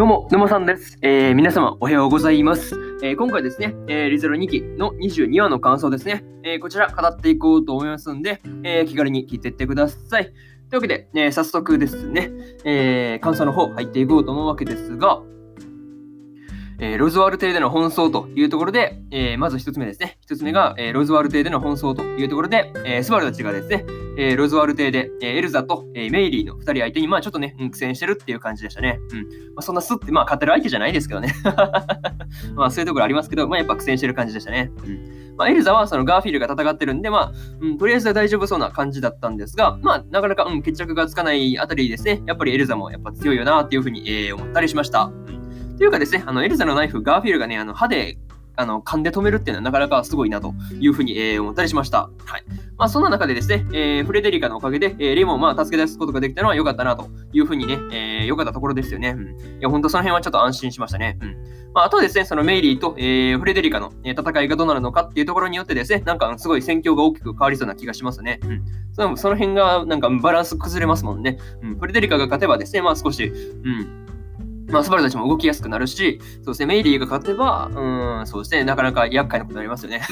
どうも、沼さんです。えー、皆様、おはようございます。えー、今回ですね、えー、リゼロ2期の22話の感想ですね、え、こちら語っていこうと思いますんで、え、気軽に聞いていってください。というわけで、え、早速ですね、えー、感想の方入っていこうと思うわけですが、えー、ロズワール邸での奔走というところで、えー、まず一つ目ですね。一つ目が、えー、ロズワール邸での奔走というところで、えスバルたちがですね、えロズワール邸で、えエルザと、えメイリーの二人相手に、まあちょっとね、苦戦してるっていう感じでしたね。うん。まあ、そんなスって、まあ勝てる相手じゃないですけどね。まあそういうところありますけど、まあやっぱ苦戦してる感じでしたね。うん。まあエルザはそのガーフィールが戦ってるんで、まあ、うん、とりあえず大丈夫そうな感じだったんですが、まあなかなか、うん、決着がつかないあたりですね、やっぱりエルザもやっぱ強いよなっていうふうに、え思ったりしました。うんというかですね、あのエルザのナイフ、ガーフィールがね、あの歯であの噛んで止めるっていうのはなかなかすごいなというふうに、えー、思ったりしました。はい。まあ、そんな中でですね、えー、フレデリカのおかげで、えー、レモンをまあ助け出すことができたのは良かったなというふうにね、えー、良かったところですよね。うん。いや、ほんとその辺はちょっと安心しましたね。うん。まあ、あとはですね、そのメイリーと、えー、フレデリカの、戦いがどうなるのかっていうところによってですね、なんかすごい戦況が大きく変わりそうな気がしますね。うん。そのその辺がなんかバランス崩れますもんね。うん。フレデリカが勝てばですね、まあ少し、うん。まあ、スバルたちも動きやすくなるし、そうですね、メイリーが勝てば、うん、そうですね、なかなか厄介なことになりますよね。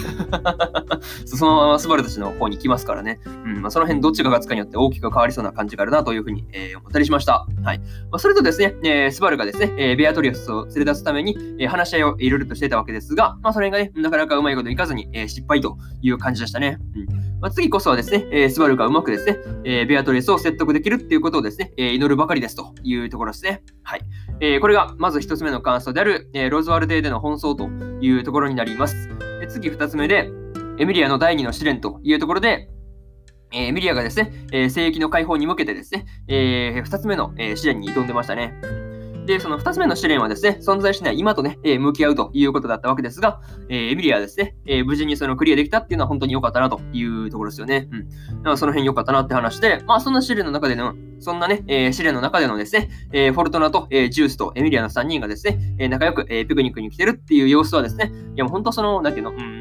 そのままスバルたちの方に来ますからね。うん、まあ、その辺どっちが勝つかによって大きく変わりそうな感じがあるなというふうに、えー、思ったりしました。はい。まあ、それとですね、えー、スバルがですね、えー、ベアトリアスを連れ出すために、えー、話し合いをいろいろとしてたわけですが、まあ、それがね、なかなかうまいこといかずに、えー、失敗という感じでしたね。うんまあ、次こそはですね、えー、スバルがうまくですね、えー、ベアトリスを説得できるっていうことをですね、えー、祈るばかりですというところですね。はい。えー、これがまず一つ目の感想である、えー、ロズワルデーでの奔走というところになります。で次二つ目で、エミリアの第二の試練というところで、えー、エミリアがですね、えー、聖域の解放に向けてですね、えー、二つ目の、えー、試練に挑んでましたね。で、その2つ目の試練はですね、存在しない今とね、えー、向き合うということだったわけですが、えー、エミリアはですね、えー、無事にそのクリアできたっていうのは本当に良かったなというところですよね。うん。だからその辺良かったなって話で、まあそんな試練の中での、そんなね、えー、試練の中でのですね、えー、フォルトナと、えー、ジュースとエミリアの3人がですね、えー、仲良く、えー、ピクニックに来てるっていう様子はですね、いやもう本当その、なんていうの、うん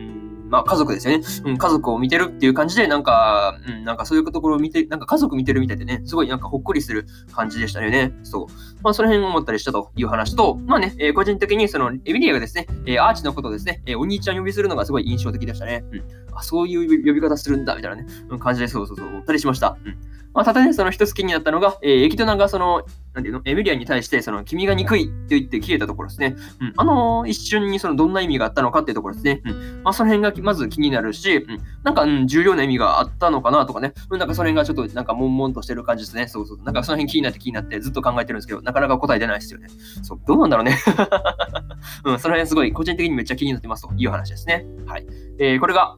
まあ家族ですよね。うん、家族を見てるっていう感じで、なんか、うん、なんかそういうところを見て、なんか家族見てるみたいでね、すごいなんかほっこりする感じでしたよね。そう。まあその辺思ったりしたという話と、まあね、えー、個人的にそのエミリアがですね、えー、アーチのことをですね、えー、お兄ちゃん呼びするのがすごい印象的でしたね。うん。あ、そういう呼び方するんだ、みたいなね、うん、感じでそうそうそう、思ったりしました。うん。まあ、ただね、その一つ気になったのが、えー、エキドナがその、なんていうの、エミリアに対して、その、君が憎いって言って消えたところですね。うん。あのー、一瞬にその、どんな意味があったのかっていうところですね。うん。まあ、その辺がまず気になるし、うん。なんか、うん、重要な意味があったのかなとかね。うん、なんかその辺がちょっと、なんか、悶々としてる感じですね。そうそう。なんかその辺気になって気になってずっと考えてるんですけど、なかなか答え出ないですよね。そう、どうなんだろうね。うん、その辺すごい、個人的にめっちゃ気になってますという話ですね。はい。えー、これが、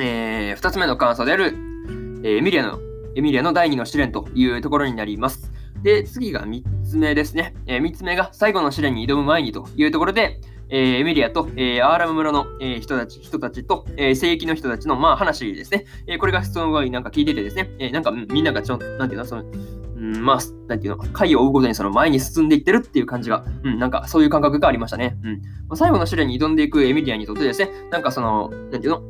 えー、二つ目の感想である、えー、エミリアのエミリアの第2の試練というところになります。で、次が3つ目ですね。えー、3つ目が最後の試練に挑む前にというところで、えー、エミリアと、えー、アーラム村の、えー、人たち人たちと、えー、聖域の人たちの、まあ、話ですね。えー、これがすごいなんか聞いててですね、えー、なんかみんながちょ、なんていうの、その、うん、まあ、なんていうの、回を追うごとにその前に進んでいってるっていう感じが、うん、なんかそういう感覚がありましたね。うん。まあ、最後の試練に挑んでいくエミリアにとってですね、なんかその、なんていうの、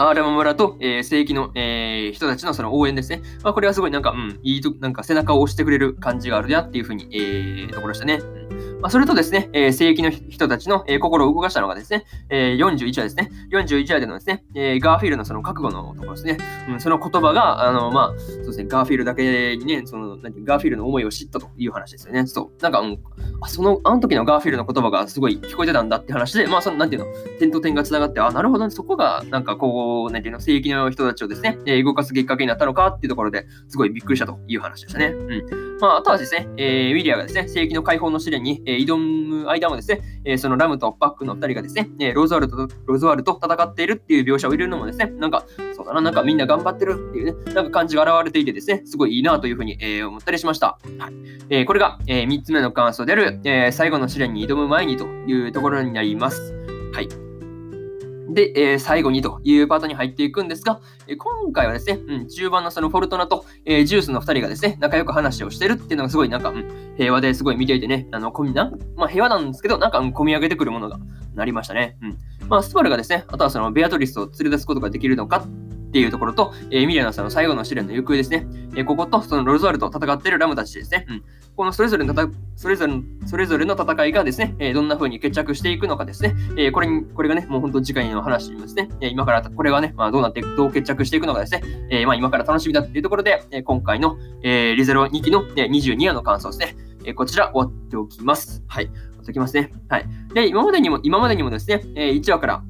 アーラマ村と、えー、正規の、えー、人たちのその応援ですね。まあ、これはすごいなんか、うん、いいと、なんか背中を押してくれる感じがあるなっていうふうに、えー、ところでしたね。うんまあ、それとですね、えー、聖域の人たちの、えー、心を動かしたのがですね、えー、41話ですね。41話でのですね、えー、ガーフィールのその覚悟のところですね。うん、その言葉が、あの、まあ、そうですね、ガーフィールだけにね、その、なんてガーフィールの思いを知ったという話ですよね。そう。なんか、うん、あその、あの時のガーフィールの言葉がすごい聞こえてたんだって話で、まあ、その、なんていうの、点と点が繋がって、あ、なるほどね、そこが、なんかこう、なんていうの、聖域の人たちをですね、えー、動かすきっかけになったのかっていうところですごいびっくりしたという話でしたね。うん。まあ、あとはですね、えー、エミリアがですね、聖域の解放の試練に、えー、挑む間もですね、えー、そのラムとパックの2人がですね、えー、ローズワルドとローズワールと戦っているっていう描写を入れるのもですね、なんか、そうだな、なんかみんな頑張ってるっていうね、なんか感じが現れていてですね、すごいいいなというふうに、えー、思ったりしました。はいえー、これが、えー、3つ目の感想である、えー、最後の試練に挑む前にというところになります。はい。で、えー、最後にというパートに入っていくんですが、えー、今回はですね、うん、中盤のそのフォルトナと、えー、ジュースの2人がですね、仲良く話をしてるっていうのがすごいなんか、うん、平和ですごい見ていてね、あの、こみなまあ、平和なんですけど、なんか、うん、込み上げてくるものがなりましたね。うん。まあ、スバルがですね、あとはそのベアトリスを連れ出すことができるのかっていうところと、えー、ミリアナさんの最後の試練の行方ですね。えー、ここと、そのロズワルと戦っているラムたちですね。うん。このそれぞれのそれぞれそれぞれの戦いがですね、えー、どんな風に決着していくのかですね。えー、これに、これがね、もう本当次回の話ですね。えー、今から、これがね、まあ、どうなっていく、どう決着していくのかですね。えー、まあ、今から楽しみだっていうところで、えー、今回の、えー、リゼロ2期の、えー、22話の感想ですね。えー、こちら終わっておきます。はい。終わっておきますね。はい。で、今までにも、今までにもですね、えー、1話から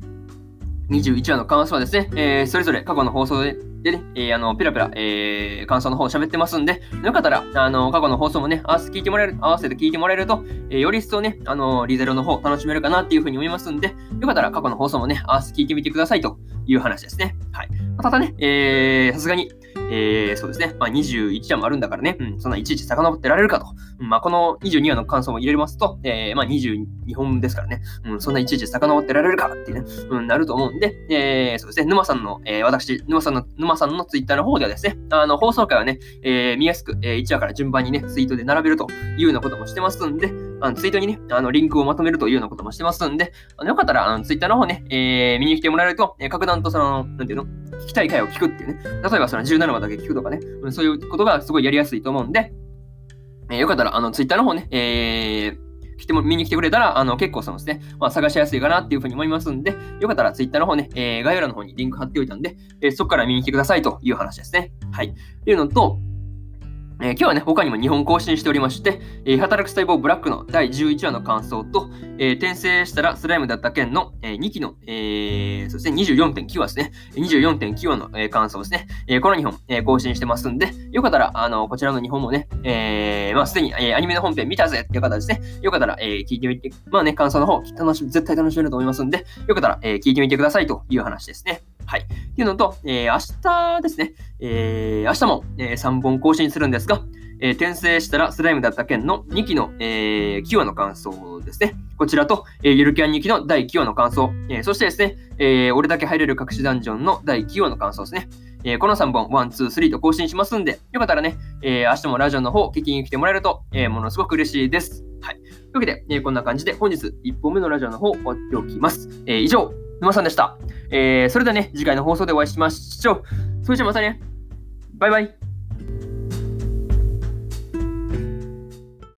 21話の感想はですね、えー、それぞれ過去の放送ででね、えー、あの、ペラペラ、えー、感想の方喋ってますんで、よかったら、あの、過去の放送もね、合わせて聞いてもらえる、合わせて聞いてもらえると、えー、より一層ね、あの、リゼロの方楽しめるかなっていうふうに思いますんで、よかったら過去の放送もね、合わせて聞いてみてくださいという話ですね。はい。まただね、えー、さすがに、えー、そうですね。まあ、21話もあるんだからね、うん、そんないちいち遡ってられるかと。うん、まあ、この22話の感想も入れますと、えー、まあ、22本ですからね、うん、そんないちいち遡ってられるかっていうね、うん、なると思うんで、えー、そうですね。沼さんの、えー、私、沼さんの、沼さんのツイッターの方ではですね、あの、放送回はね、えー、見やすく、えー、1話から順番にね、ツイートで並べるというようなこともしてますんで、あのツイートにね、あのリンクをまとめるというようなこともしてますんで、あのよかったら、あのツイッターの方ね、えー、見に来てもらえると、えー、格段とその、なんていうの、聞きたい回を聞くっていうね、例えばその17話だけ聞くとかね、うん、そういうことがすごいやりやすいと思うんで、えー、よかったら、あの、ツイッターの方ね、えー、来ても、見に来てくれたら、あの、結構そのですね、まあ、探しやすいかなっていうふうに思いますんで、よかったら Twitter の方ね、えー、概要欄の方にリンク貼っておいたんで、えー、そこから見に来てくださいという話ですね。はい。というのと、えー、今日はね、他にも2本更新しておりまして、えー、働く細胞ブラックの第11話の感想と、えー、転生したらスライムだった件の、え、2期の、えー、そして24.9話ですね。24.9話の、え、感想ですね。え、この2本、え、更新してますんで、よかったら、あの、こちらの2本もね、え、まあ、すでに、え、アニメの本編見たぜっていう方ですね。よかったら、え、聞いてみて、まあね、感想の方、楽しみ、絶対楽しめると思いますんで、よかったら、え、聞いてみてくださいという話ですね。はい。っていうのと、えー、明日ですね、えー、明日も、えー、3本更新するんですが、えー、転生したらスライムだった件の2期の、えー、9話の感想ですね。こちらと、えー、ゆるキャン2期の第9話の感想、えー、そしてですね、えー、俺だけ入れる隠しダンジョンの第9話の感想ですね。えー、この3本、1、2、3と更新しますんで、よかったらね、えー、明日もラジオの方聞きに来てもらえると、えー、ものすごく嬉しいです。はい。というわけで、えー、こんな感じで本日1本目のラジオの方終わっておきます。えー、以上、沼さんでした。えー、それではね、次回の放送でお会いしましょう。それじゃまたね。バイバイ。